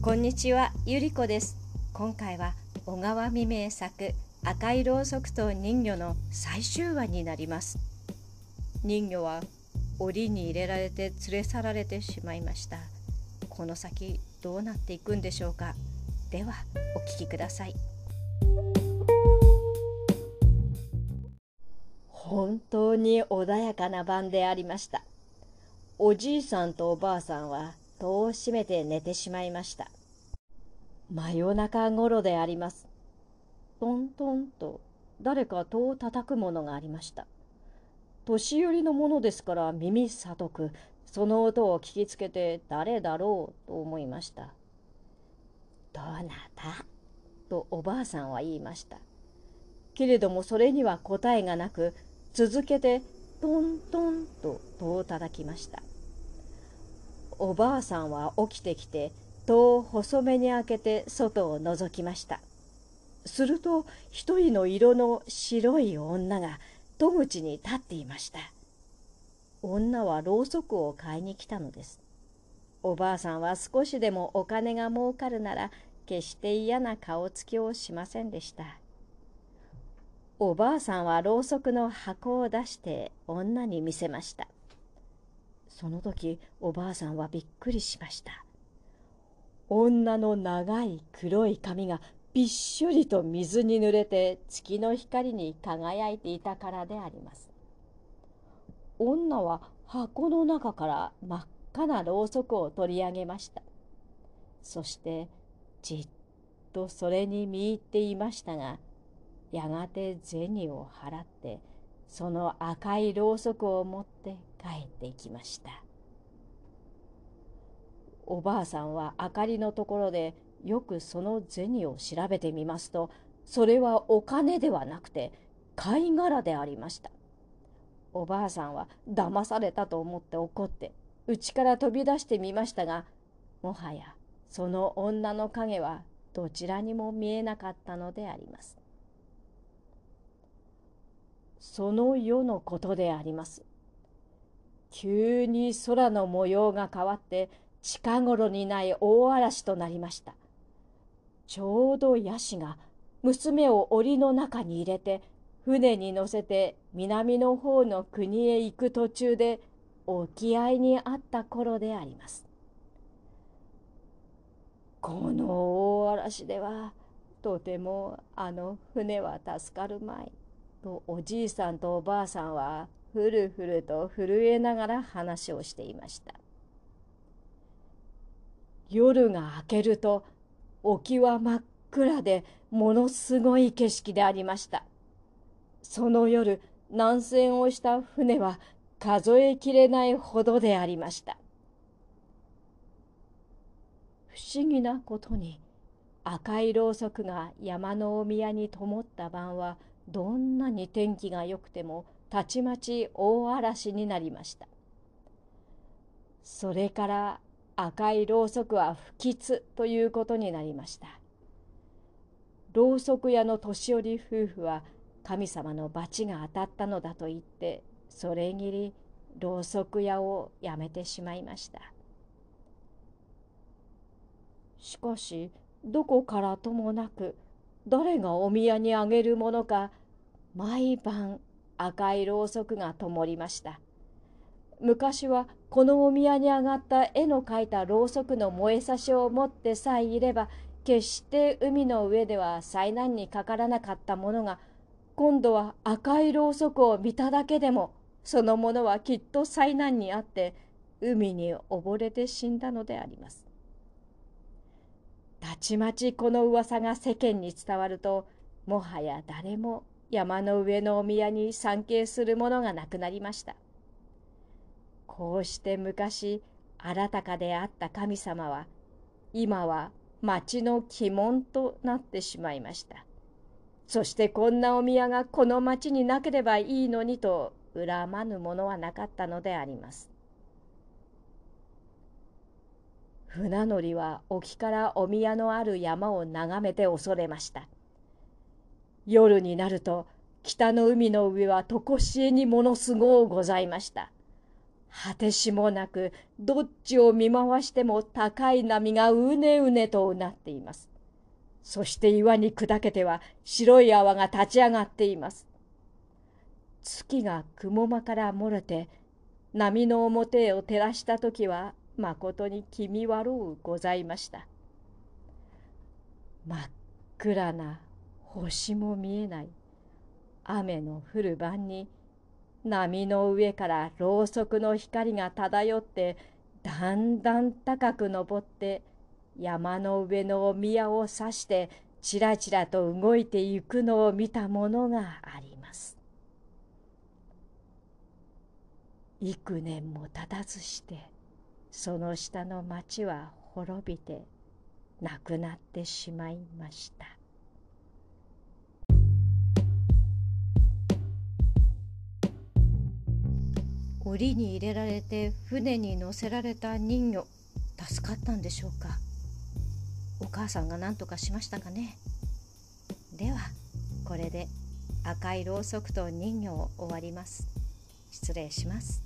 こんにちは、ゆりこです。今回は小川未明作赤いろうそくと人魚の最終話になります。人魚は檻に入れられて連れ去られてしまいました。この先どうなっていくんでしょうか。ではお聞きください。本当に穏やかな晩でありました。おじいさんとおばあさんは戸を閉めて寝てしまいました。真夜中ごろであります。トントンと誰か戸を叩くものがありました。年寄りのものですから耳聡く、その音を聞きつけて誰だろうと思いました。どなた？とおばあさんは言いました。けれどもそれには答えがなく、続けてトントンと戸を叩きました。おばあさんは起きてきて戸を細めに開けて外を覗きました。すると一人の色の白い女が戸口に立っていました。女はろうそくを買いに来たのです。おばあさんは少しでもお金が儲かるなら決して嫌な顔つきをしませんでした。おばあさんはろうそくの箱を出して女に見せました。その時おばあさんはびっくりしました。女の長い黒い髪がびっしょりと水に濡れて月の光に輝いていたからであります。女は箱の中から真っ赤なろうそくを取り上げました。そしてじっとそれに見入っていましたがやがて銭を払ってその赤いろうそくを持って帰っていきました。おばあさんは明かりのところでよくその銭を調べてみますとそれはお金ではなくて貝殻でありました。おばあさんは騙されたと思って怒って家から飛び出してみましたがもはやその女の影はどちらにも見えなかったのであります。その夜のことであります。急に空の模様が変わって近頃にない大嵐となりました。ちょうどヤシが娘を檻の中に入れて船に乗せて南の方の国へ行く途中で沖合にあった頃であります。この大嵐ではとてもあの船は助かるまいとおじいさんとおばあさんはふるふると震えながら話をしていました。夜が明けると沖は真っ暗でものすごい景色でありました。その夜南船をした船は数えきれないほどでありました。不思議なことに赤いろうそくが山のお宮に灯った晩はどんなに天気が良くてもたちまち大嵐になりました。それから赤いろうそくは不吉ということになりました。ろうそく屋の年寄り夫婦は神様の罰が当たったのだと言ってそれぎりろうそく屋をやめてしまいました。しかしどこからともなく誰がお宮にあげるものか毎晩赤いろうそくが灯りました。昔はこのお宮に上がった絵の描いたろうそくの燃えさしを持ってさえいれば決して海の上では災難にかからなかったものが今度は赤いろうそくを見ただけでもそのものはきっと災難にあって海に溺れて死んだのであります。たちまちこの噂が世間に伝わるともはや誰も山の上のお宮に参詣するものがなくなりました。こうして昔あらたかであった神様は今は町の鬼門となってしまいました。そしてこんなお宮がこの町になければいいのにと恨まぬものはなかったのであります。船乗りは沖からお宮のある山を眺めて恐れました。夜になると北の海の上は常しえにものすごうございました果てしもなくどっちを見回しても高い波がうねうねとうなっています。そして岩に砕けては白い泡が立ち上がっています。月が雲間から漏れて波の表へを照らした時はまことに気味悪うございました。真っ暗な星も見えない雨の降る晩に波の上からろうそくの光が漂ってだんだん高く登って山の上のお宮を指してちらちらと動いてゆくのを見たものがあります。幾年も経たずしてその下の町は滅びてなくなってしまいました。檻に入れられて船に乗せられた人魚助かったんでしょうか？お母さんが何とかしましたかね？ではこれで赤いろうそくと人魚を終わります。失礼します。